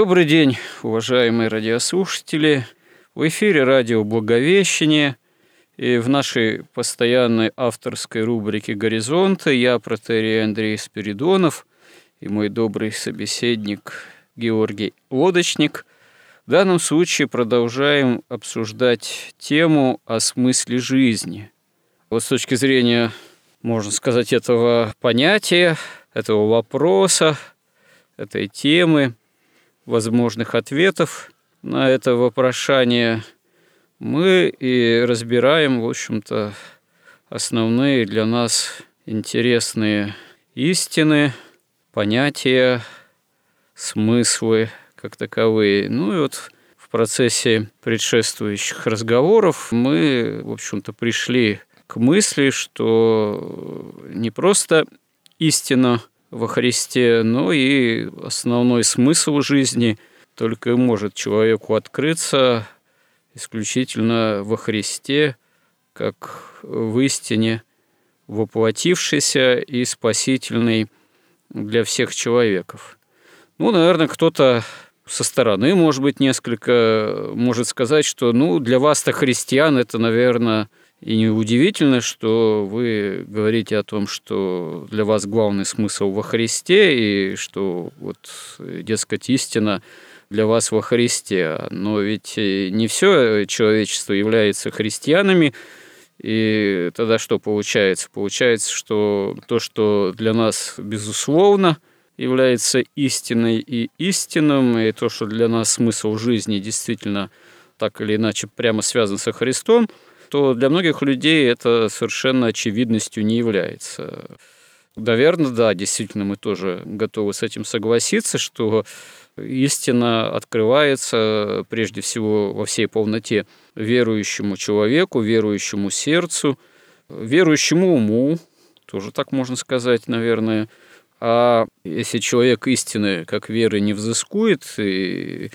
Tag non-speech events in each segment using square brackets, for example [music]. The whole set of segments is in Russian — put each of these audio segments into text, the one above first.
Добрый день, уважаемые радиослушатели. В эфире радио «Благовещение» и в нашей постоянной авторской рубрике «Горизонты» я, протерей Андрей Спиридонов, и мой добрый собеседник Георгий Лодочник. В данном случае продолжаем обсуждать тему о смысле жизни. Вот с точки зрения, можно сказать, этого понятия, этого вопроса, этой темы – возможных ответов на это вопрошание мы и разбираем, в общем-то, основные для нас интересные истины, понятия, смыслы как таковые. Ну и вот в процессе предшествующих разговоров мы, в общем-то, пришли к мысли, что не просто истина во Христе, но и основной смысл жизни только может человеку открыться исключительно во Христе, как в истине воплотившийся и спасительный для всех человеков. Ну, наверное, кто-то со стороны, может быть, несколько может сказать, что, ну, для вас-то христиан это, наверное, и неудивительно, что вы говорите о том, что для вас главный смысл во Христе, и что вот, дескать, истина для вас во Христе. Но ведь не все человечество является христианами, и тогда что получается? Получается, что то, что для нас безусловно является истиной и истинным, и то, что для нас смысл жизни действительно так или иначе прямо связан со Христом – то для многих людей это совершенно очевидностью не является. Наверное, да, действительно, мы тоже готовы с этим согласиться, что истина открывается прежде всего во всей полноте верующему человеку, верующему сердцу, верующему уму, тоже так можно сказать, наверное. А если человек истины как веры не взыскует и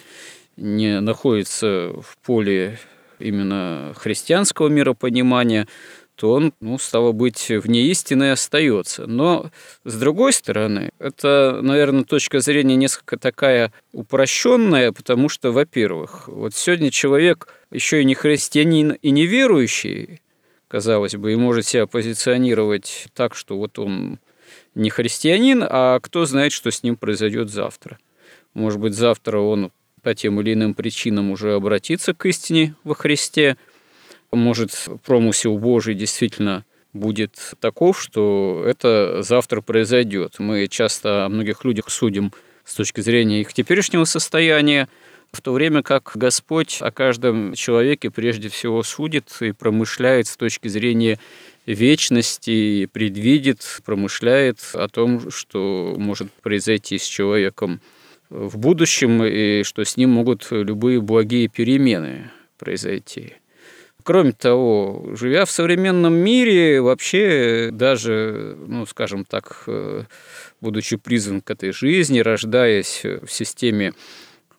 не находится в поле именно христианского миропонимания, то он, ну, стало быть, вне истины остается. Но, с другой стороны, это, наверное, точка зрения несколько такая упрощенная, потому что, во-первых, вот сегодня человек еще и не христианин и не верующий, казалось бы, и может себя позиционировать так, что вот он не христианин, а кто знает, что с ним произойдет завтра. Может быть, завтра он по тем или иным причинам уже обратиться к истине во Христе. Может, промысел Божий действительно будет таков, что это завтра произойдет. Мы часто о многих людях судим с точки зрения их теперешнего состояния, в то время как Господь о каждом человеке прежде всего судит и промышляет с точки зрения вечности, и предвидит, промышляет о том, что может произойти с человеком в будущем, и что с ним могут любые благие перемены произойти. Кроме того, живя в современном мире, вообще даже, ну, скажем так, э, будучи призван к этой жизни, рождаясь в системе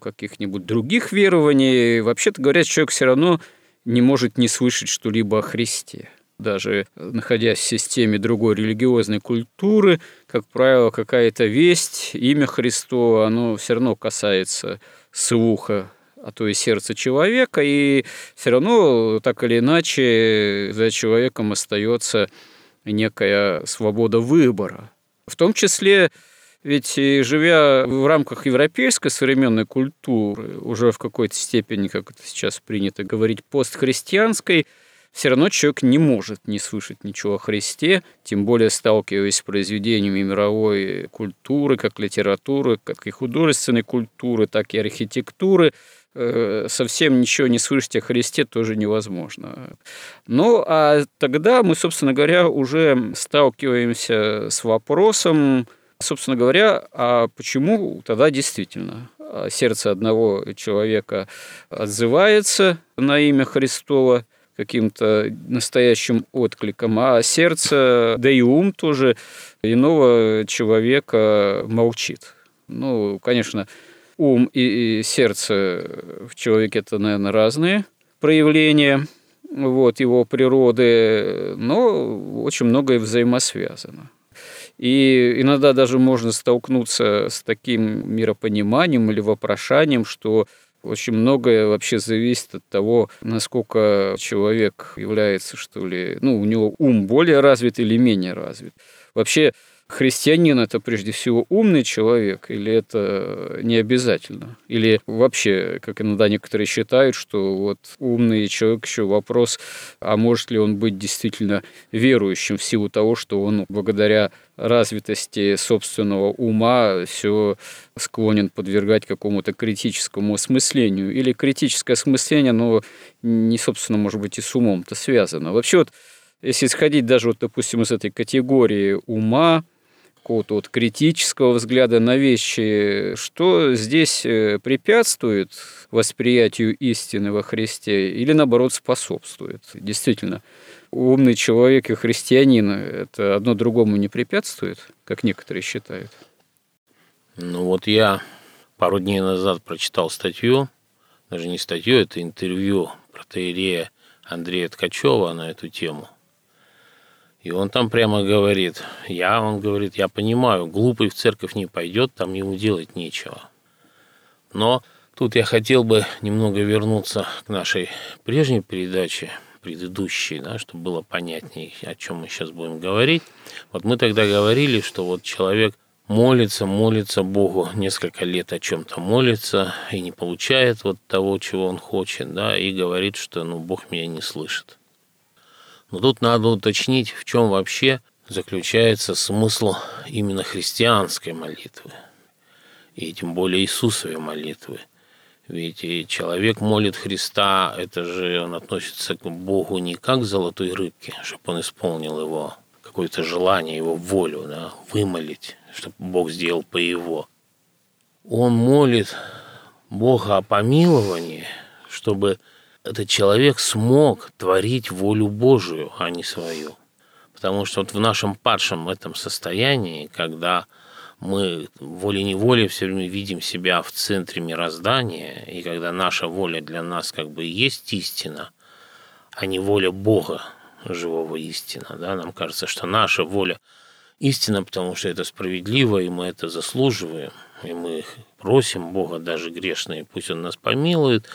каких-нибудь других верований, вообще-то говоря, человек все равно не может не слышать что-либо о Христе даже находясь в системе другой религиозной культуры, как правило, какая-то весть, имя Христово, оно все равно касается слуха, а то и сердца человека, и все равно так или иначе за человеком остается некая свобода выбора. В том числе ведь живя в рамках европейской современной культуры, уже в какой-то степени, как это сейчас принято говорить, постхристианской, все равно человек не может не слышать ничего о Христе, тем более сталкиваясь с произведениями мировой культуры, как литературы, как и художественной культуры, так и архитектуры. Э, совсем ничего не слышать о Христе тоже невозможно. Ну, а тогда мы, собственно говоря, уже сталкиваемся с вопросом, собственно говоря, а почему тогда действительно сердце одного человека отзывается на имя Христова – каким-то настоящим откликом, а сердце, да и ум тоже иного человека молчит. Ну, конечно, ум и сердце в человеке это, наверное, разные проявления вот, его природы, но очень многое взаимосвязано. И иногда даже можно столкнуться с таким миропониманием или вопрошанием, что очень многое вообще зависит от того, насколько человек является, что ли, ну, у него ум более развит или менее развит. Вообще, христианин это прежде всего умный человек, или это не обязательно? Или вообще, как иногда некоторые считают, что вот умный человек еще вопрос, а может ли он быть действительно верующим в силу того, что он благодаря развитости собственного ума все склонен подвергать какому-то критическому осмыслению. Или критическое осмысление, но не, собственно, может быть, и с умом-то связано. Вообще вот, если исходить даже, вот, допустим, из этой категории ума, какого-то вот критического взгляда на вещи, что здесь э, препятствует восприятию истины во Христе или, наоборот, способствует. Действительно, умный человек и христианин – это одно другому не препятствует, как некоторые считают? Ну вот я пару дней назад прочитал статью, даже не статью, это интервью протеерея Андрея Ткачева на эту тему – и он там прямо говорит, я, он говорит, я понимаю, глупый в церковь не пойдет, там ему делать нечего. Но тут я хотел бы немного вернуться к нашей прежней передаче, предыдущей, да, чтобы было понятнее, о чем мы сейчас будем говорить. Вот мы тогда говорили, что вот человек молится, молится Богу, несколько лет о чем-то молится и не получает вот того, чего он хочет, да, и говорит, что ну, Бог меня не слышит. Но тут надо уточнить, в чем вообще заключается смысл именно христианской молитвы, и тем более Иисусовой молитвы. Ведь и человек молит Христа, это же он относится к Богу не как к золотой рыбке, чтобы он исполнил его какое-то желание, его волю, да, вымолить, чтобы Бог сделал по его. Он молит Бога о помиловании, чтобы этот человек смог творить волю Божию, а не свою. Потому что вот в нашем падшем этом состоянии, когда мы волей-неволей все время видим себя в центре мироздания, и когда наша воля для нас как бы есть истина, а не воля Бога, живого истина. Да? Нам кажется, что наша воля истина, потому что это справедливо, и мы это заслуживаем, и мы просим Бога даже грешные, пусть Он нас помилует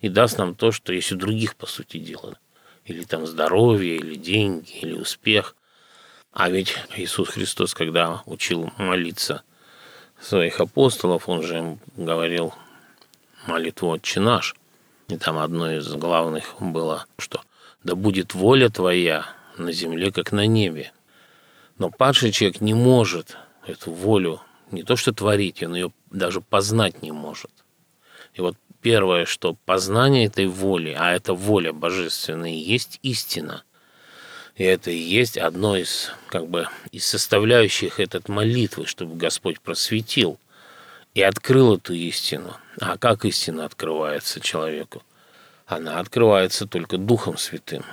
и даст нам то, что есть у других, по сути дела. Или там здоровье, или деньги, или успех. А ведь Иисус Христос, когда учил молиться своих апостолов, Он же им говорил молитву «Отче наш». И там одно из главных было, что «Да будет воля Твоя на земле, как на небе». Но падший человек не может эту волю не то что творить, он ее даже познать не может. И вот первое, что познание этой воли, а эта воля божественная, есть истина. И это и есть одно из, как бы, из составляющих этот молитвы, чтобы Господь просветил и открыл эту истину. А как истина открывается человеку? Она открывается только Духом Святым.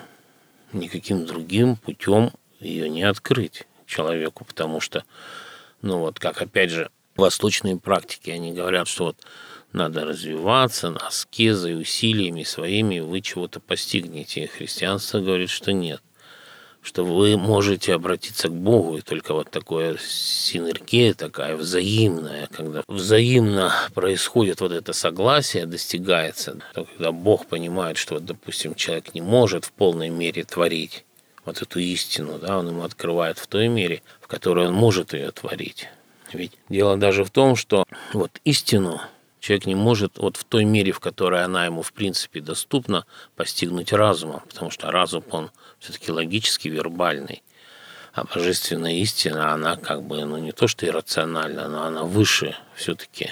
Никаким другим путем ее не открыть человеку, потому что ну вот, как опять же, восточные практики, они говорят, что вот надо развиваться, аскезой, усилиями своими вы чего-то постигнете. Христианство говорит, что нет что вы можете обратиться к Богу, и только вот такое синергия такая взаимная, когда взаимно происходит вот это согласие, достигается, когда Бог понимает, что, вот, допустим, человек не может в полной мере творить, вот эту истину, да, он ему открывает в той мере, которой он может ее творить. Ведь дело даже в том, что вот истину человек не может вот в той мере, в которой она ему в принципе доступна, постигнуть разумом, потому что разум, он все-таки логически вербальный. А божественная истина, она как бы, ну не то что иррациональна, но она выше все-таки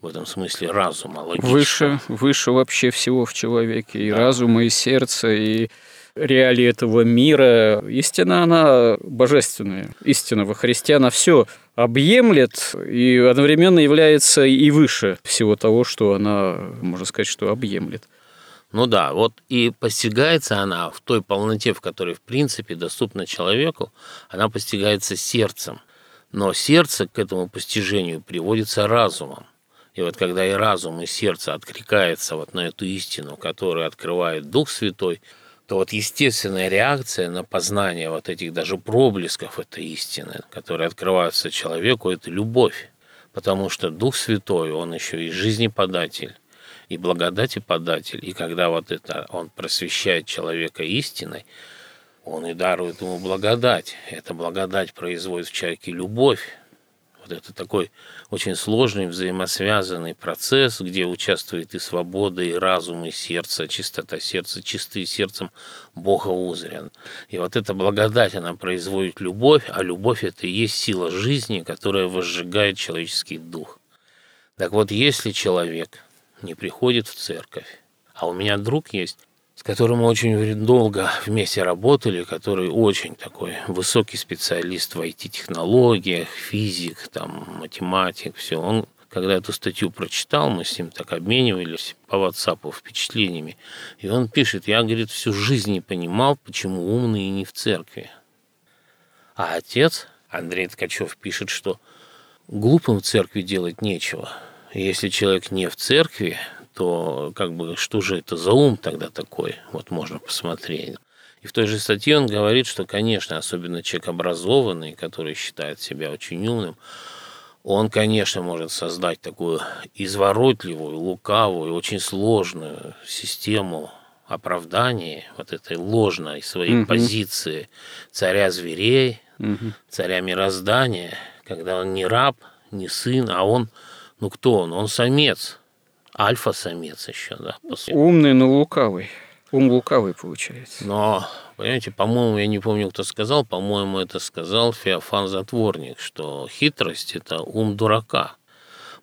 в этом смысле разума, логического. Выше, выше вообще всего в человеке, и да. разума, и сердца, и реалии этого мира. Истина, она божественная. Истина во Христе, она все объемлет и одновременно является и выше всего того, что она, можно сказать, что объемлет. Ну да, вот и постигается она в той полноте, в которой, в принципе, доступна человеку, она постигается сердцем. Но сердце к этому постижению приводится разумом. И вот когда и разум, и сердце откликается вот на эту истину, которую открывает Дух Святой, то вот естественная реакция на познание вот этих даже проблесков этой истины, которые открываются человеку, это любовь. Потому что Дух Святой, он еще и жизнеподатель, и благодати податель. И когда вот это он просвещает человека истиной, он и дарует ему благодать. Эта благодать производит в человеке любовь. Вот это такой очень сложный взаимосвязанный процесс, где участвует и свобода, и разум, и сердце, чистота сердца, чистый сердцем Бога узрен. И вот эта благодать, она производит любовь, а любовь – это и есть сила жизни, которая возжигает человеческий дух. Так вот, если человек не приходит в церковь. А у меня друг есть, с которым мы очень долго вместе работали, который очень такой высокий специалист в IT-технологиях, физик, там, математик, все. Он, когда эту статью прочитал, мы с ним так обменивались по WhatsApp впечатлениями, и он пишет, я, говорит, всю жизнь не понимал, почему умные не в церкви. А отец, Андрей Ткачев, пишет, что глупым в церкви делать нечего – если человек не в церкви, то как бы что же это за ум тогда такой? Вот можно посмотреть. И в той же статье он говорит, что, конечно, особенно человек образованный, который считает себя очень умным, он, конечно, может создать такую изворотливую, лукавую, очень сложную систему оправдания вот этой ложной своей угу. позиции царя зверей, угу. царя мироздания, когда он не раб, не сын, а он ну кто он? Он самец. Альфа-самец еще, да. Умный, но лукавый. Ум лукавый получается. Но, понимаете, по-моему, я не помню, кто сказал, по-моему, это сказал Феофан Затворник, что хитрость – это ум дурака.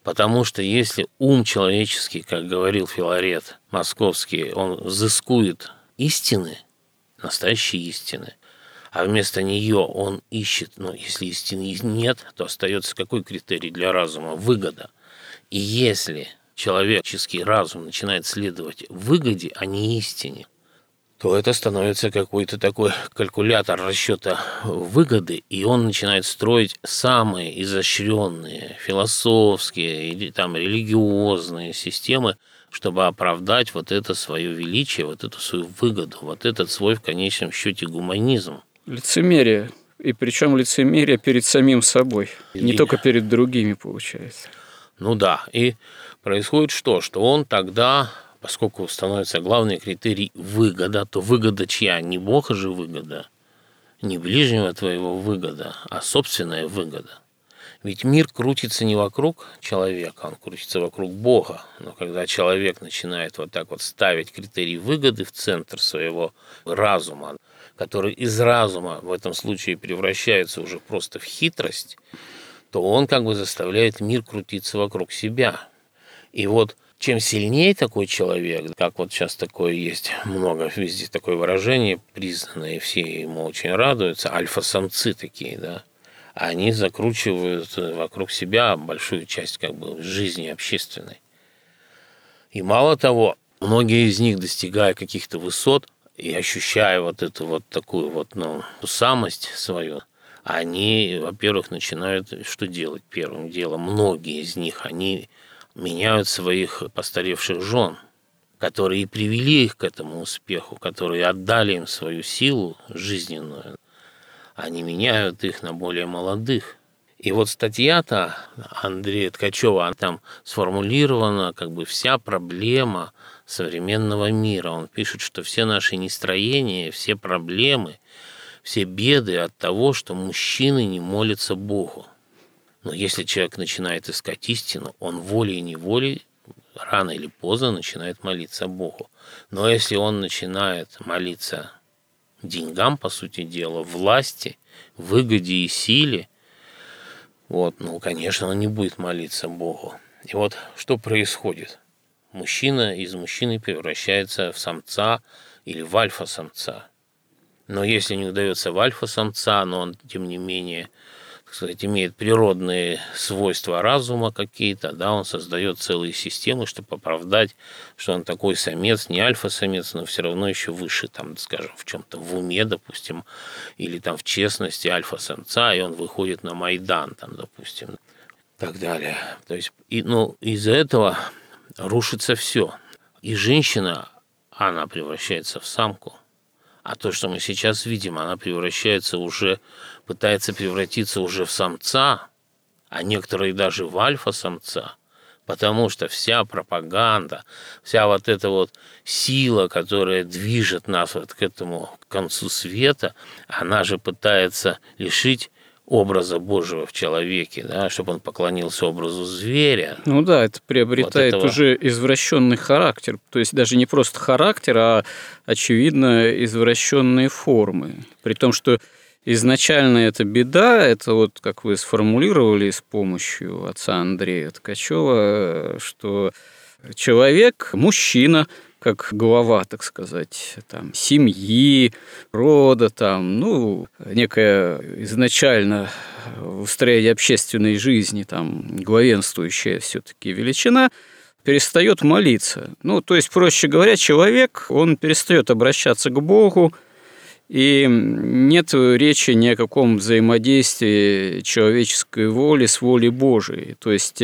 Потому что если ум человеческий, как говорил Филарет московский, он взыскует истины, настоящие истины, а вместо нее он ищет, ну, если истины нет, то остается какой критерий для разума? Выгода. И если человеческий разум начинает следовать выгоде, а не истине, то это становится какой-то такой калькулятор расчета выгоды, и он начинает строить самые изощренные философские или там религиозные системы, чтобы оправдать вот это свое величие, вот эту свою выгоду, вот этот свой в конечном счете гуманизм. Лицемерие. И причем лицемерие перед самим собой, и... не только перед другими, получается. Ну да, и происходит что? Что он тогда, поскольку становится главный критерий выгода, то выгода чья? Не Бога же выгода, не ближнего твоего выгода, а собственная выгода. Ведь мир крутится не вокруг человека, он крутится вокруг Бога. Но когда человек начинает вот так вот ставить критерий выгоды в центр своего разума, который из разума в этом случае превращается уже просто в хитрость, то он как бы заставляет мир крутиться вокруг себя. И вот чем сильнее такой человек, как вот сейчас такое есть много, везде такое выражение признанное, все ему очень радуются, альфа-самцы такие, да, они закручивают вокруг себя большую часть как бы жизни общественной. И мало того, многие из них, достигая каких-то высот и ощущая вот эту вот такую вот, ну, самость свою, они, во-первых, начинают что делать первым делом? Многие из них, они меняют своих постаревших жен, которые привели их к этому успеху, которые отдали им свою силу жизненную. Они меняют их на более молодых. И вот статья-то Андрея Ткачева, там сформулирована как бы вся проблема современного мира. Он пишет, что все наши нестроения, все проблемы – все беды от того, что мужчины не молятся Богу. Но если человек начинает искать истину, он волей и неволей рано или поздно начинает молиться Богу. Но если он начинает молиться деньгам, по сути дела, власти, выгоде и силе, вот, ну, конечно, он не будет молиться Богу. И вот что происходит? Мужчина из мужчины превращается в самца или в альфа-самца. Но если не удается в альфа-самца, но он, тем не менее, так сказать, имеет природные свойства разума какие-то, да, он создает целые системы, чтобы оправдать, что он такой самец, не альфа-самец, но все равно еще выше, там, скажем, в чем-то в уме, допустим, или там в честности альфа-самца, и он выходит на Майдан, там, допустим, так далее. То есть, и, ну, из-за этого рушится все. И женщина, она превращается в самку – а то, что мы сейчас видим, она превращается уже, пытается превратиться уже в самца, а некоторые даже в альфа-самца, потому что вся пропаганда, вся вот эта вот сила, которая движет нас вот к этому концу света, она же пытается лишить образа Божьего в человеке, да, чтобы он поклонился образу зверя. Ну да, это приобретает вот этого... уже извращенный характер. То есть даже не просто характер, а, очевидно, извращенные формы. При том, что изначально это беда, это вот, как вы сформулировали с помощью отца Андрея Ткачева, что человек, мужчина – как глава, так сказать, там, семьи, рода, там, ну, некая изначально устроение общественной жизни, там, главенствующая все-таки величина, перестает молиться. Ну, то есть, проще говоря, человек, он перестает обращаться к Богу, и нет речи ни о каком взаимодействии человеческой воли с волей Божией. То есть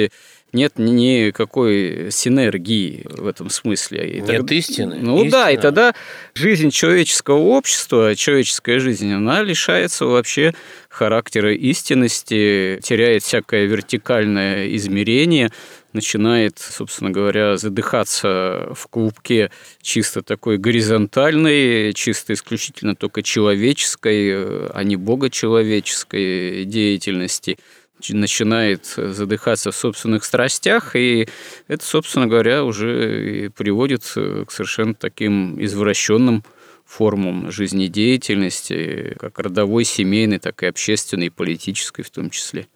нет никакой синергии в этом смысле. И нет тогда, истины. Ну Истина. да, и тогда жизнь человеческого общества, человеческая жизнь, она лишается вообще характера истинности, теряет всякое вертикальное измерение, начинает, собственно говоря, задыхаться в клубке чисто такой горизонтальной, чисто исключительно только человеческой, а не богочеловеческой деятельности – начинает задыхаться в собственных страстях, и это, собственно говоря, уже приводит к совершенно таким извращенным формам жизнедеятельности, как родовой, семейной, так и общественной, и политической в том числе.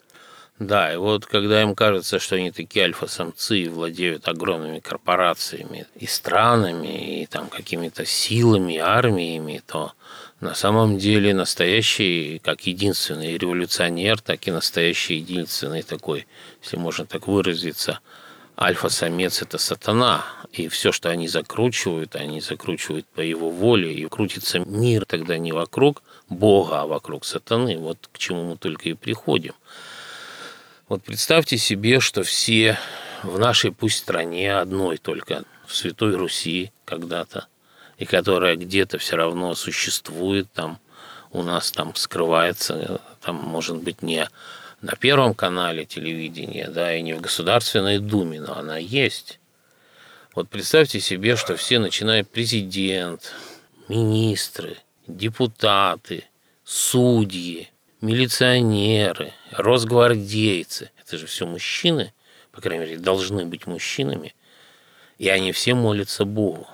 Да, и вот когда им кажется, что они такие альфа-самцы и владеют огромными корпорациями и странами, и там какими-то силами, армиями, то на самом деле настоящий, как единственный революционер, так и настоящий единственный такой, если можно так выразиться, альфа-самец – это сатана. И все, что они закручивают, они закручивают по его воле, и крутится мир тогда не вокруг Бога, а вокруг сатаны. Вот к чему мы только и приходим. Вот представьте себе, что все в нашей пусть стране одной только, в Святой Руси когда-то – и которая где-то все равно существует, там у нас там скрывается, там может быть не на Первом канале телевидения, да, и не в Государственной Думе, но она есть. Вот представьте себе, что все, начиная президент, министры, депутаты, судьи, милиционеры, росгвардейцы, это же все мужчины, по крайней мере, должны быть мужчинами, и они все молятся Богу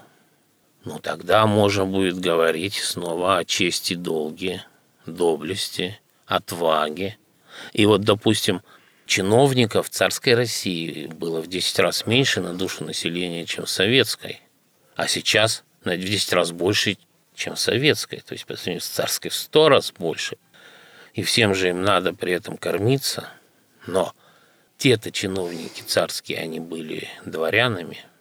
ну тогда можно будет говорить снова о чести, долге, доблести, отваге. И вот, допустим, чиновников царской России было в 10 раз меньше на душу населения, чем советской. А сейчас на 10 раз больше, чем советской. То есть по сравнению с царской в 100 раз больше. И всем же им надо при этом кормиться. Но те-то чиновники царские, они были дворянами –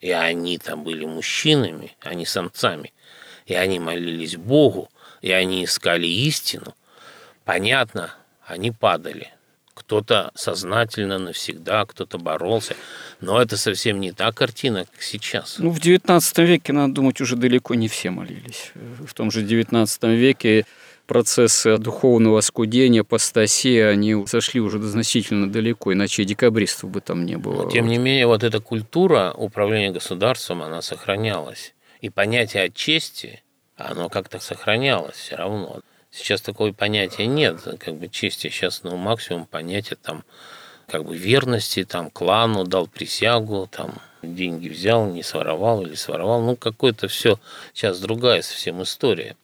и они там были мужчинами, а не самцами, и они молились Богу, и они искали истину, понятно, они падали. Кто-то сознательно навсегда, кто-то боролся. Но это совсем не та картина, как сейчас. Ну, в XIX веке, надо думать, уже далеко не все молились. В том же XIX веке процессы духовного скудения, апостасии, они зашли уже значительно далеко, иначе декабристов бы там не было. Но, тем не менее, вот эта культура управления государством, она сохранялась. И понятие о чести, оно как-то сохранялось все равно. Сейчас такого понятия нет, как бы чести сейчас, ну, максимум понятия там как бы верности, там, клану, дал присягу, там, деньги взял, не своровал или своровал. Ну, какое-то все сейчас другая совсем история.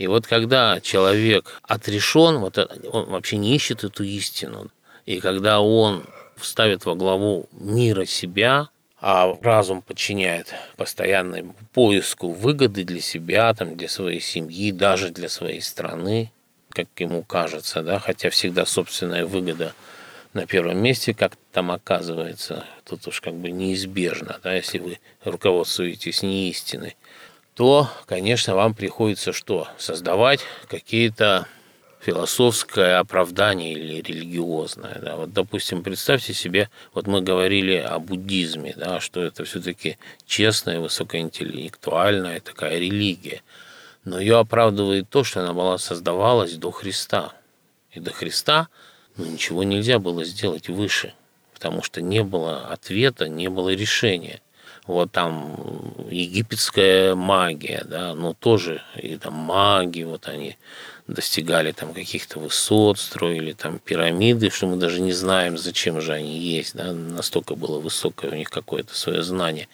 И вот когда человек отрешен, вот он вообще не ищет эту истину, и когда он ставит во главу мира себя, а разум подчиняет постоянному поиску выгоды для себя, там, для своей семьи, даже для своей страны, как ему кажется, да, хотя всегда собственная выгода на первом месте, как там оказывается, тут уж как бы неизбежно, да, если вы руководствуетесь не истиной, то, конечно, вам приходится что? Создавать какие-то философское оправдание или религиозное. Да. Вот, допустим, представьте себе, вот мы говорили о буддизме, да, что это все-таки честная, высокоинтеллектуальная такая религия. Но ее оправдывает то, что она была создавалась до Христа. И до Христа ну, ничего нельзя было сделать выше, потому что не было ответа, не было решения вот там египетская магия, да, но тоже и там маги, вот они достигали там каких-то высот, строили там пирамиды, что мы даже не знаем, зачем же они есть, да, настолько было высокое у них какое-то свое знание.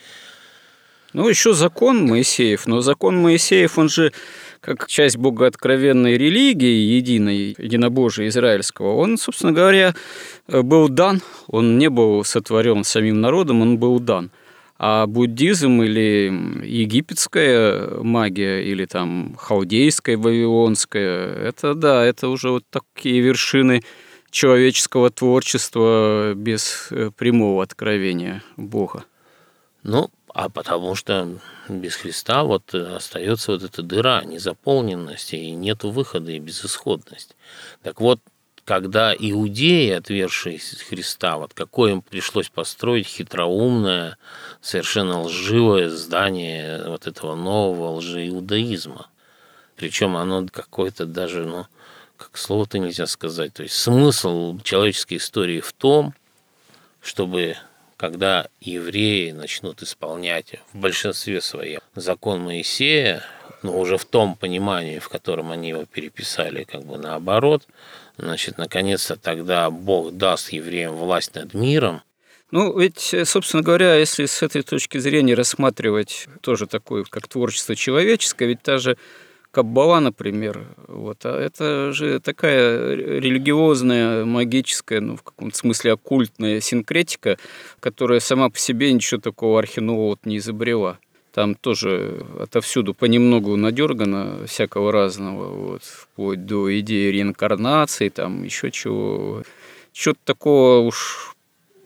Ну, еще закон Моисеев, но закон Моисеев, он же как часть богооткровенной религии, единой, единобожия израильского, он, собственно говоря, был дан, он не был сотворен самим народом, он был дан – а буддизм или египетская магия, или там халдейская, вавилонская, это да, это уже вот такие вершины человеческого творчества без э, прямого откровения Бога. Ну, а потому что без Христа вот остается вот эта дыра, незаполненность, и нет выхода, и безысходность. Так вот, когда иудеи, отвергшие Христа, вот какое им пришлось построить хитроумное, совершенно лживое здание вот этого нового лжеиудаизма. Причем оно какое-то даже, ну, как слово-то нельзя сказать. То есть смысл человеческой истории в том, чтобы когда евреи начнут исполнять в большинстве своем закон Моисея, но уже в том понимании, в котором они его переписали, как бы наоборот, значит, наконец-то тогда Бог даст евреям власть над миром. Ну, ведь, собственно говоря, если с этой точки зрения рассматривать тоже такое, как творчество человеческое, ведь та же Каббала, например, вот, а это же такая религиозная, магическая, ну, в каком-то смысле оккультная синкретика, которая сама по себе ничего такого архинового не изобрела. Там тоже отовсюду понемногу надергано всякого разного, вот, вплоть до идеи реинкарнации, там еще чего. Чего-то такого уж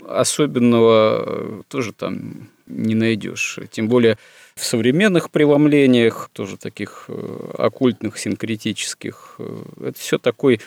особенного тоже там не найдешь. Тем более в современных преломлениях, тоже таких э, оккультных, синкретических, э, это все такой,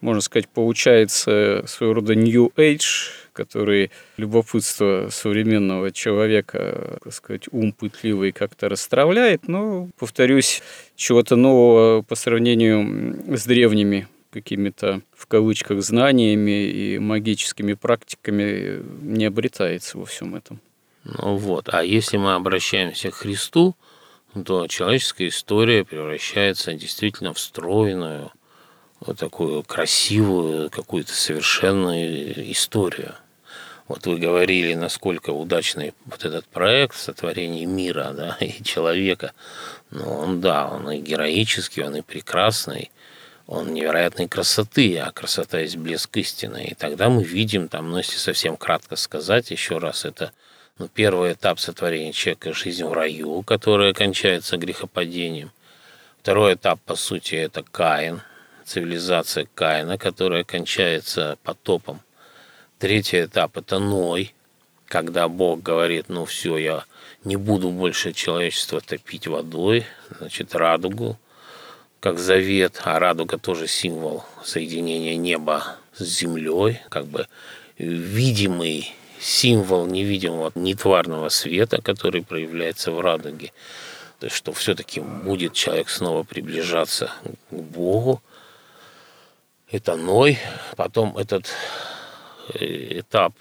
можно сказать, получается своего рода New Age, который любопытство современного человека, так сказать, ум пытливый как-то расстравляет, но, повторюсь, чего-то нового по сравнению с древними какими-то в кавычках знаниями и магическими практиками не обретается во всем этом. Ну вот, а если мы обращаемся к Христу, то человеческая история превращается действительно в стройную, вот такую красивую, какую-то совершенную историю. Вот вы говорили, насколько удачный вот этот проект сотворения мира да, [laughs] и человека. Ну, он, да, он и героический, он и прекрасный, он невероятной красоты, а красота есть блеск истины. И тогда мы видим, там, ну, если совсем кратко сказать, еще раз, это ну, первый этап сотворения человека – жизнь в раю, которая кончается грехопадением. Второй этап, по сути, это Каин, цивилизация Каина, которая кончается потопом – Третий этап – это Ной, когда Бог говорит, ну все, я не буду больше человечество топить водой, значит, радугу, как завет, а радуга тоже символ соединения неба с землей, как бы видимый символ невидимого нетварного света, который проявляется в радуге. То есть, что все-таки будет человек снова приближаться к Богу. Это Ной. Потом этот этап,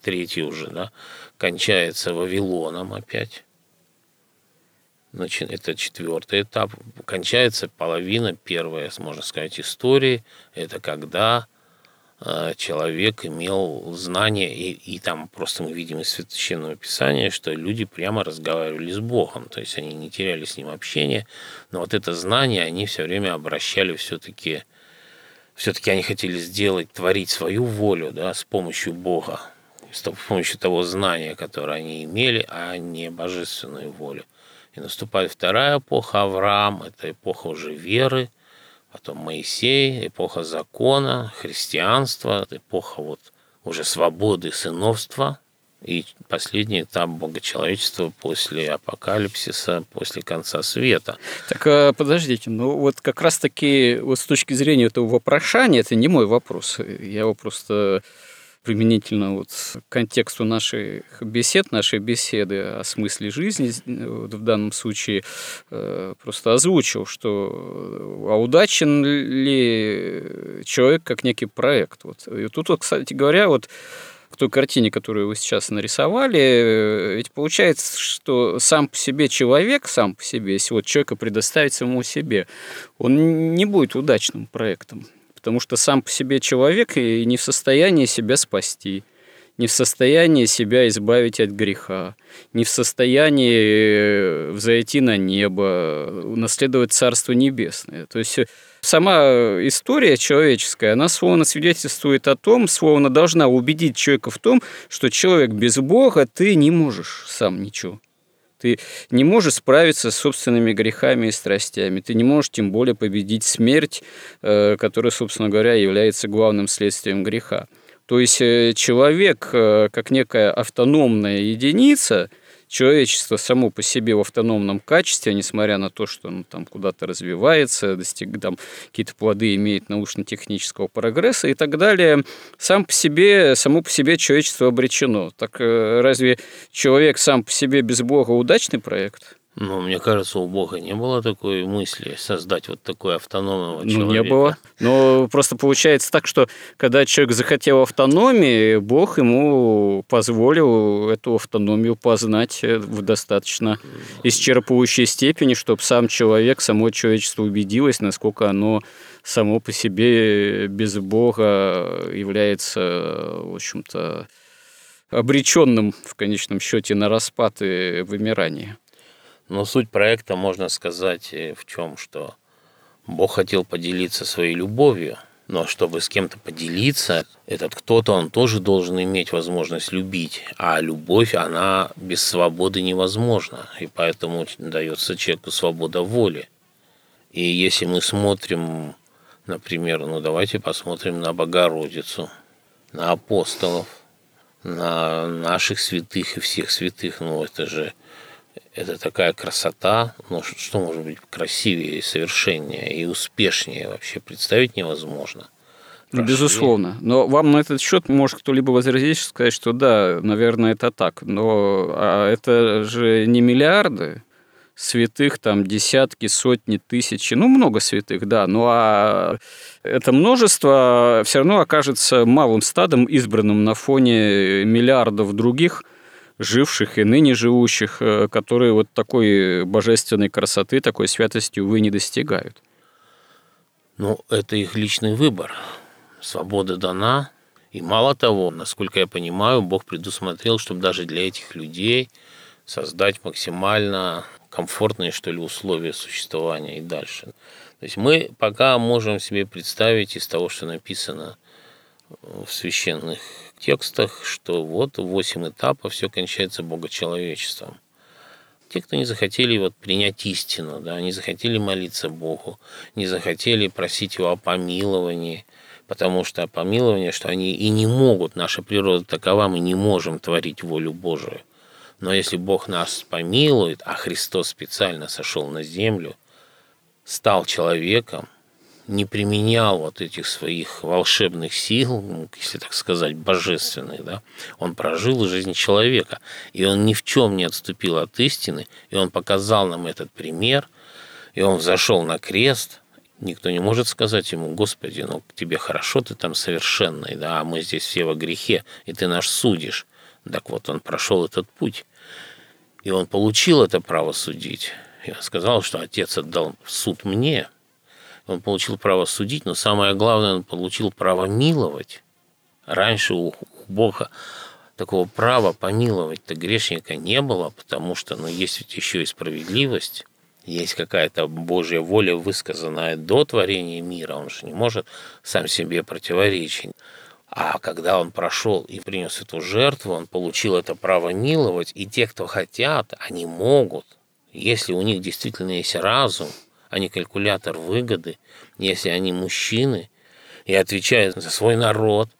третий уже, да, кончается Вавилоном опять. Значит, это четвертый этап. Кончается половина, первая, можно сказать, истории. Это когда э, человек имел знания, и, и там просто мы видим из Священного Писания, что люди прямо разговаривали с Богом, то есть они не теряли с Ним общение, но вот это знание они все время обращали все-таки, все-таки они хотели сделать, творить свою волю да, с помощью Бога, с помощью того знания, которое они имели, а не божественную волю. И наступает вторая эпоха Авраам, это эпоха уже веры, потом Моисей, эпоха закона, христианства, эпоха вот уже свободы, сыновства, и последний этап богочеловечества после апокалипсиса, после конца света. Так а, подождите, ну вот как раз-таки вот с точки зрения этого вопрошания, это не мой вопрос, я его просто применительно вот к контексту наших бесед, нашей беседы о смысле жизни вот в данном случае э, просто озвучил, что а удачен ли человек как некий проект. Вот. И тут, вот, кстати говоря, вот той картине, которую вы сейчас нарисовали, э, ведь получается, что сам по себе человек, сам по себе, если вот человека предоставить самому себе, он не будет удачным проектом потому что сам по себе человек и не в состоянии себя спасти, не в состоянии себя избавить от греха, не в состоянии э, взойти на небо, наследовать Царство Небесное. То есть э, сама история человеческая, она словно свидетельствует о том, словно должна убедить человека в том, что человек без Бога, ты не можешь сам ничего. Ты не можешь справиться с собственными грехами и страстями. Ты не можешь тем более победить смерть, э, которая, собственно говоря, является главным следствием греха. То есть э, человек, э, как некая автономная единица – человечество само по себе в автономном качестве, несмотря на то, что оно там куда-то развивается, достиг, там какие-то плоды имеет научно-технического прогресса и так далее, сам по себе, само по себе человечество обречено. Так э, разве человек сам по себе без Бога удачный проект? Ну, мне кажется, у Бога не было такой мысли создать вот такой автономного человека. Ну, не было. Но просто получается так, что когда человек захотел автономии, Бог ему позволил эту автономию познать в достаточно исчерпывающей степени, чтобы сам человек, само человечество убедилось, насколько оно само по себе без Бога является, в общем-то, обреченным в конечном счете на распад и вымирание. Но суть проекта, можно сказать, э, в чем, что Бог хотел поделиться своей любовью, но чтобы с кем-то поделиться, этот кто-то, он тоже должен иметь возможность любить. А любовь, она без свободы невозможна. И поэтому дается человеку свобода воли. И если мы смотрим, например, ну давайте посмотрим на Богородицу, на апостолов, на наших святых и всех святых, ну это же это такая красота, ну что может быть красивее, совершеннее и успешнее вообще представить невозможно. Прошли. Безусловно. Но вам на этот счет может кто-либо возразить, сказать, что да, наверное, это так. Но а это же не миллиарды святых, там десятки, сотни, тысячи, ну, много святых, да. Ну, а это множество все равно окажется малым стадом, избранным на фоне миллиардов других – живших и ныне живущих, э, которые вот такой божественной красоты, такой святости, увы, не достигают. Ну, это их личный выбор. Свобода дана. И мало того, насколько я понимаю, Бог предусмотрел, чтобы даже для этих людей создать максимально комфортные, что ли, условия существования и дальше. То есть мы пока можем себе представить из того, что написано в священных текстах, что вот восемь этапов, все кончается богочеловечеством. Те, кто не захотели вот принять истину, да, не захотели молиться Богу, не захотели просить Его о помиловании, потому что помилование, что они и не могут, наша природа такова, мы не можем творить волю Божию. Но если Бог нас помилует, а Христос специально сошел на землю, стал человеком, не применял вот этих своих волшебных сил, ну, если так сказать, божественных, да, он прожил жизнь человека, и он ни в чем не отступил от истины, и он показал нам этот пример, и он взошел на крест, никто не может сказать ему, Господи, ну тебе хорошо, ты там совершенный, да, а мы здесь все во грехе, и ты наш судишь. Так вот, он прошел этот путь, и он получил это право судить. Я сказал, что Отец отдал суд мне – он получил право судить, но самое главное, он получил право миловать. Раньше у Бога такого права помиловать-то грешника не было, потому что, ну, есть ведь еще и справедливость, есть какая-то Божья воля, высказанная до творения мира, он же не может сам себе противоречить. А когда он прошел и принес эту жертву, он получил это право миловать, и те, кто хотят, они могут, если у них действительно есть разум, а не калькулятор выгоды, если они мужчины и отвечают за свой народ,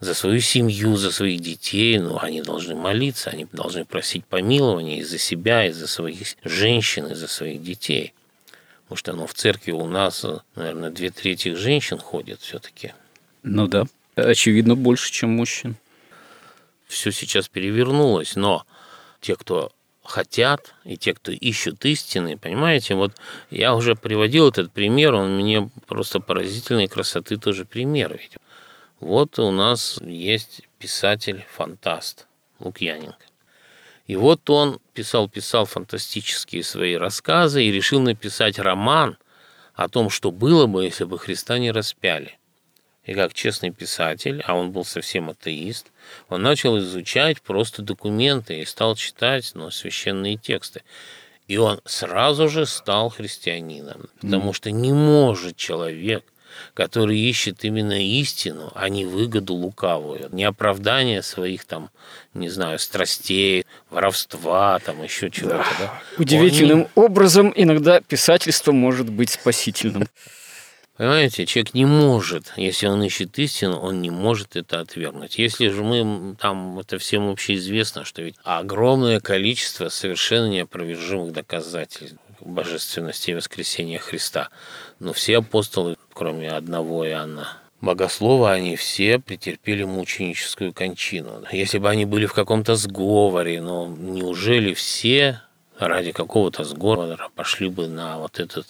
за свою семью, за своих детей, ну, они должны молиться, они должны просить помилования из за себя, из за своих женщин, из за своих детей. Потому что ну, в церкви у нас, наверное, две трети женщин ходят все-таки. Ну да, очевидно, больше, чем мужчин. Все сейчас перевернулось, но те, кто хотят, и те, кто ищут истины, понимаете, вот я уже приводил этот пример, он мне просто поразительной красоты тоже пример. Ведь вот у нас есть писатель-фантаст Лукьяненко. И вот он писал-писал фантастические свои рассказы и решил написать роман о том, что было бы, если бы Христа не распяли. И как честный писатель, а он был совсем атеист, он начал изучать просто документы и стал читать ну, священные тексты. И он сразу же стал христианином, потому что не может человек который ищет именно истину, а не выгоду лукавую, не оправдание своих там, не знаю, страстей, воровства, там еще чего-то. Да. Да? Удивительным не... образом иногда писательство может быть спасительным. [laughs] Понимаете, человек не может, если он ищет истину, он не может это отвергнуть. Если же мы, там, это всем общеизвестно, что ведь огромное количество совершенно неопровержимых доказательств божественности и воскресения Христа. Но все апостолы, кроме одного Иоанна, богослова, они все претерпели мученическую кончину. Если бы они были в каком-то сговоре, но неужели все ради какого-то сговора пошли бы на вот этот,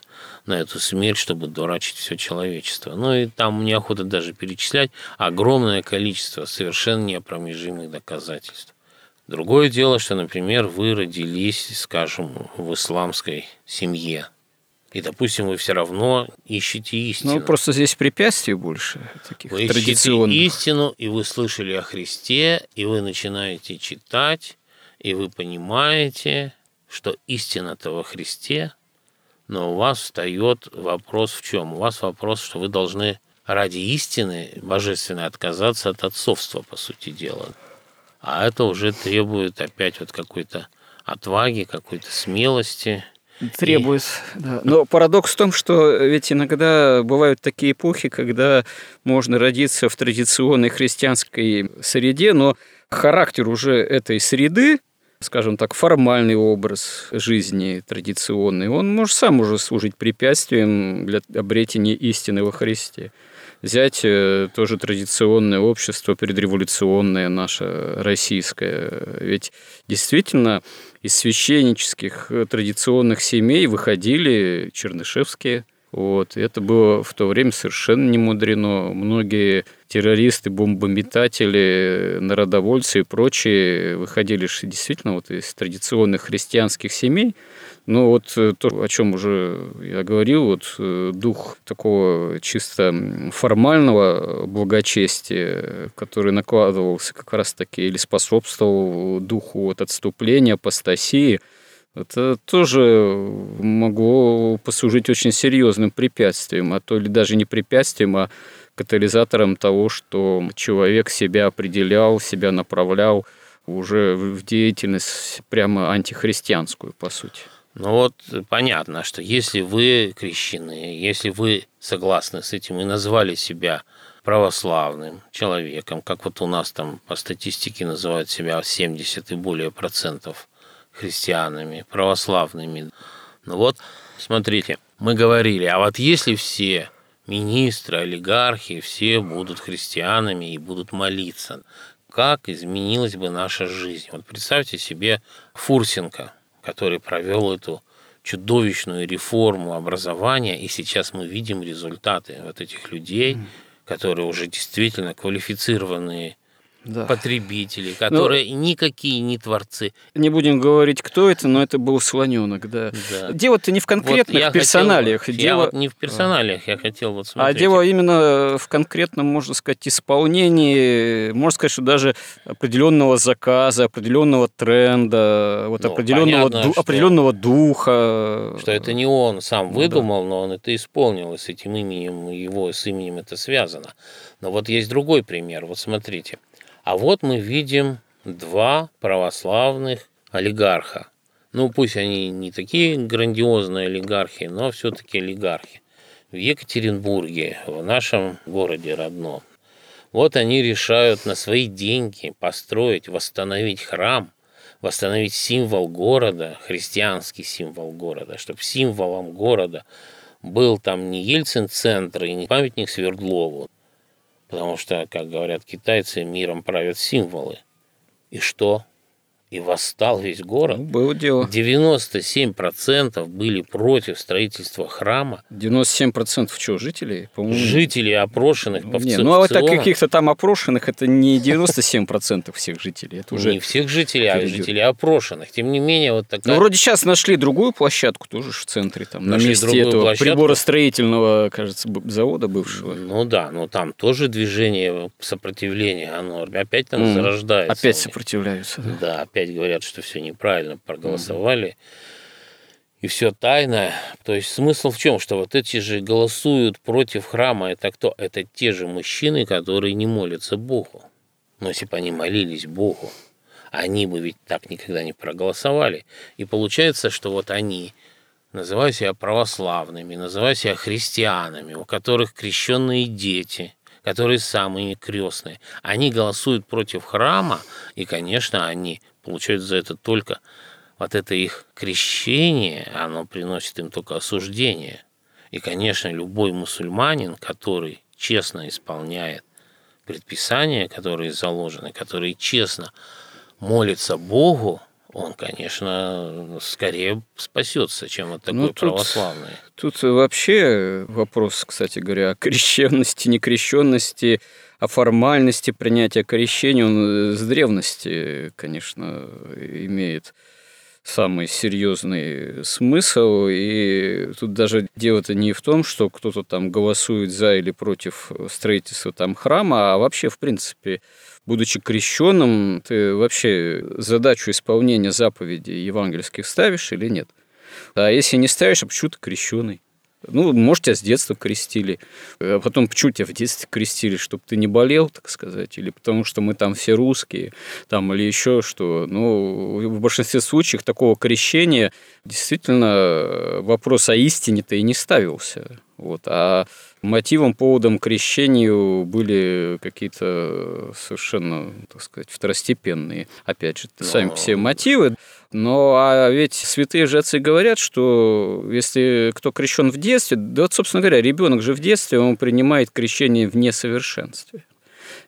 на эту смерть, чтобы дурачить все человечество. Ну и там неохота даже перечислять огромное количество совершенно неопромежимых доказательств. Другое дело, что, например, вы родились, скажем, в исламской семье, и, допустим, вы все равно ищете истину. Ну, просто здесь препятствий больше таких вы традиционных. ищете истину, и вы слышали о Христе, и вы начинаете читать, и вы понимаете, что истина-то во Христе, но у вас встает вопрос в чем? У вас вопрос, что вы должны ради истины божественной отказаться от отцовства, по сути дела а это уже требует опять вот какой-то отваги, какой-то смелости. Требует, и... да. Но парадокс в том, что ведь иногда бывают такие эпохи, когда можно родиться в традиционной христианской среде, но характер уже этой среды, скажем так, формальный образ жизни традиционный, он может сам уже служить препятствием для обретения истины во Христе взять э, тоже традиционное общество, предреволюционное наше российское. Ведь действительно из священнических э, традиционных семей выходили чернышевские. Вот. Это было в то время совершенно не мудрено. Многие террористы, бомбометатели, народовольцы и прочие выходили действительно вот из традиционных христианских семей, ну вот э, то, о чем уже я говорил, вот э, дух такого чисто формального благочестия, который накладывался как раз-таки или способствовал духу вот отступления, апостасии, это тоже могло послужить очень серьезным препятствием, а то или даже не препятствием, а катализатором того, что человек себя определял, себя направлял уже в деятельность прямо антихристианскую, по сути. Ну вот понятно, что если вы крещены, если вы согласны с этим и назвали себя православным человеком, как вот у нас там по статистике называют себя 70 и более процентов христианами, православными. Ну вот, смотрите, мы говорили, а вот если все министры, олигархи, все будут христианами и будут молиться, как изменилась бы наша жизнь? Вот представьте себе Фурсенко – который провел эту чудовищную реформу образования, и сейчас мы видим результаты вот этих людей, которые уже действительно квалифицированные да. потребители, которые ну, никакие не творцы. Не будем говорить, кто это, но это был слоненок, да. да. Дело-то не в конкретных вот персоналиях. Хотел, дело... Я вот не в персоналиях, а. я хотел вот смотреть. А дело именно в конкретном, можно сказать, исполнении, можно сказать, что даже определенного заказа, определенного тренда, вот ну, определенного, понятно, ду- что, определенного духа. Что это не он сам выдумал, да. но он это исполнил, и с этим именем его, с именем это связано. Но вот есть другой пример. Вот смотрите. А вот мы видим два православных олигарха. Ну, пусть они не такие грандиозные олигархи, но все-таки олигархи. В Екатеринбурге, в нашем городе родном. Вот они решают на свои деньги построить, восстановить храм, восстановить символ города, христианский символ города, чтобы символом города был там не Ельцин-центр и не памятник Свердлову, Потому что, как говорят китайцы, миром правят символы. И что? И восстал весь город. Ну, было дело. 97% были против строительства храма. 97% чего, жителей? По-моему... Жителей опрошенных по Не, ну а вот так каких-то там опрошенных, это не 97% всех жителей. Это уже не всех жителей, а жителей опрошенных. Тем не менее, вот такая... Ну, вроде сейчас нашли другую площадку, тоже в центре, там, нашли на месте этого площадку. приборостроительного, кажется, завода бывшего. Ну да, но там тоже движение сопротивления, оно опять там mm. зарождается. Опять сопротивляются. Да, да опять опять говорят, что все неправильно проголосовали. И все тайно. То есть смысл в чем? Что вот эти же голосуют против храма. Это кто? Это те же мужчины, которые не молятся Богу. Но если бы они молились Богу, они бы ведь так никогда не проголосовали. И получается, что вот они, называя себя православными, называя себя христианами, у которых крещенные дети – которые самые крестные, они голосуют против храма, и, конечно, они получают за это только вот это их крещение, оно приносит им только осуждение. И, конечно, любой мусульманин, который честно исполняет предписания, которые заложены, который честно молится Богу, он, конечно, скорее спасется, чем вот такой ну, тут, православный. Тут вообще вопрос, кстати говоря, о крещенности, некрещенности, о формальности принятия крещения, он с древности, конечно, имеет самый серьезный смысл. И тут даже дело-то не в том, что кто-то там голосует за или против строительства там храма, а вообще, в принципе, будучи крещенным, ты вообще задачу исполнения заповедей евангельских ставишь или нет? А если не ставишь, а почему ты крещеный? Ну, может, тебя с детства крестили. А потом, почему тебя в детстве крестили? Чтобы ты не болел, так сказать? Или потому что мы там все русские? Там, или еще что? Ну, в большинстве случаев такого крещения действительно вопрос о истине-то и не ставился. Вот. А мотивом, поводом крещению были какие-то совершенно, так сказать, второстепенные, опять же, Но... сами все мотивы. Но а ведь святые же отцы говорят, что если кто крещен в детстве, да вот, собственно говоря, ребенок же в детстве, он принимает крещение в несовершенстве.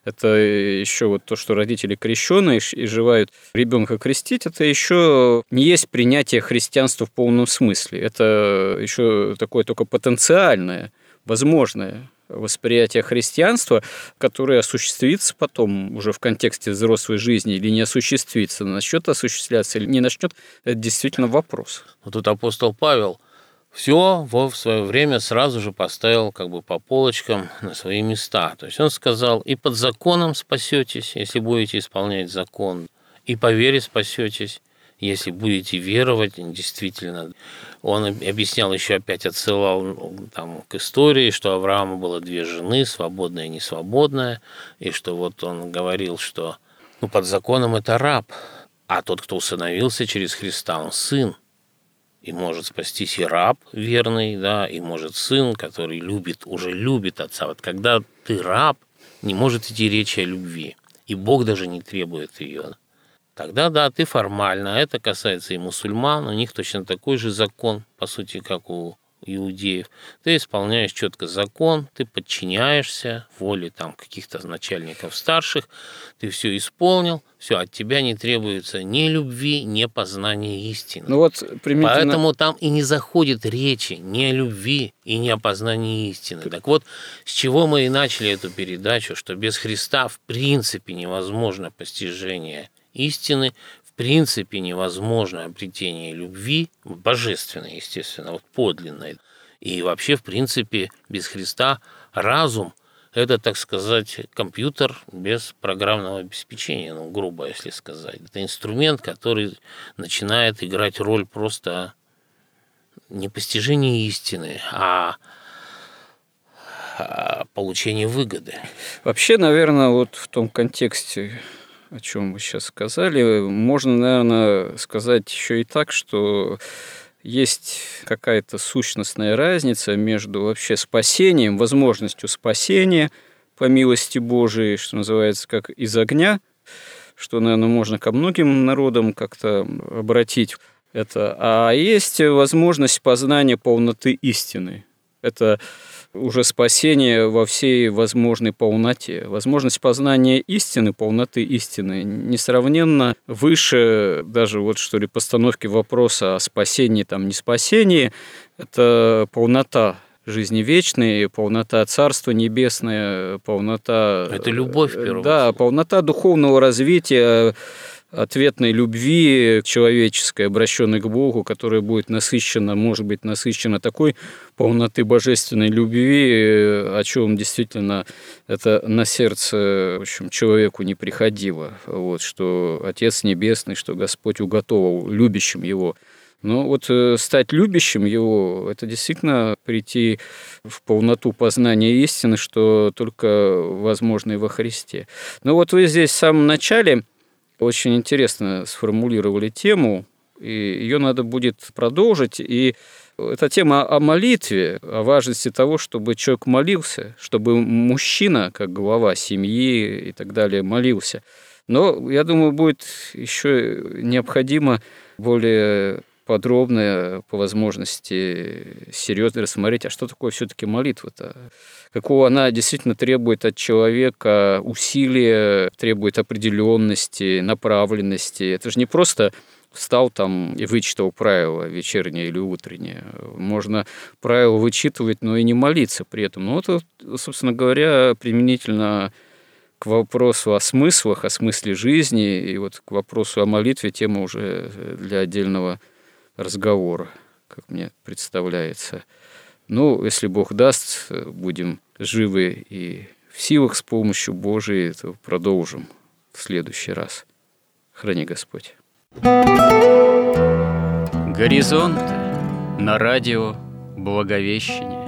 Это еще вот то, что родители крещенные и желают ребенка крестить, это еще не есть принятие христианства в полном смысле. Это еще такое только потенциальное, возможное восприятие христианства, которое осуществится потом уже в контексте взрослой жизни или не осуществится, начнет осуществляться или не начнет, это действительно вопрос. Вот тут апостол Павел все в свое время сразу же поставил как бы по полочкам на свои места. То есть он сказал, и под законом спасетесь, если будете исполнять закон, и по вере спасетесь, если будете веровать, действительно. Он объяснял еще опять, отсылал там, к истории, что у Авраама было две жены, свободная и несвободная, и что вот он говорил, что ну, под законом это раб, а тот, кто усыновился через Христа, он сын. И может спастись и раб верный, да, и может сын, который любит, уже любит отца. Вот когда ты раб, не может идти речи о любви. И Бог даже не требует ее. Тогда да, ты формально. Это касается и мусульман. У них точно такой же закон, по сути, как у иудеев, ты исполняешь четко закон, ты подчиняешься воле там каких-то начальников старших, ты все исполнил, все, от тебя не требуется ни любви, ни познания истины. Ну вот примитивно... Поэтому там и не заходит речи ни о любви и ни о познании истины. Так вот, с чего мы и начали эту передачу, что без Христа в принципе невозможно постижение истины, принципе невозможно обретение любви, божественной, естественно, вот подлинной. И вообще, в принципе, без Христа разум – это, так сказать, компьютер без программного обеспечения, ну, грубо если сказать. Это инструмент, который начинает играть роль просто не постижения истины, а получения выгоды. Вообще, наверное, вот в том контексте, о чем вы сейчас сказали, можно, наверное, сказать еще и так, что есть какая-то сущностная разница между вообще спасением, возможностью спасения по милости Божией, что называется, как из огня, что, наверное, можно ко многим народам как-то обратить это, а есть возможность познания полноты истины. Это уже спасение во всей возможной полноте. Возможность познания истины, полноты истины, несравненно выше даже вот что ли постановки вопроса о спасении, там, не спасении. Это полнота жизни вечной, полнота Царства Небесное, полнота... Это любовь, в Да, полнота духовного развития, ответной любви человеческой, обращенной к Богу, которая будет насыщена, может быть, насыщена такой полноты божественной любви, о чем действительно это на сердце в общем, человеку не приходило. Вот, что Отец Небесный, что Господь уготовал любящим Его но вот э, стать любящим его, это действительно прийти в полноту познания истины, что только возможно и во Христе. Но вот вы здесь в самом начале очень интересно сформулировали тему, и ее надо будет продолжить. И эта тема о молитве, о важности того, чтобы человек молился, чтобы мужчина, как глава семьи и так далее, молился. Но, я думаю, будет еще необходимо более подробно, по возможности, серьезно рассмотреть, а что такое все-таки молитва-то? Какого она действительно требует от человека усилия, требует определенности, направленности. Это же не просто встал там и вычитал правила вечернее или утреннее. Можно правила вычитывать, но и не молиться при этом. Ну, вот, собственно говоря, применительно к вопросу о смыслах, о смысле жизни и вот к вопросу о молитве тема уже для отдельного разговора, как мне представляется. Ну, если Бог даст, будем живы и в силах с помощью Божией, то продолжим в следующий раз. Храни Господь. Горизонт на радио Благовещение.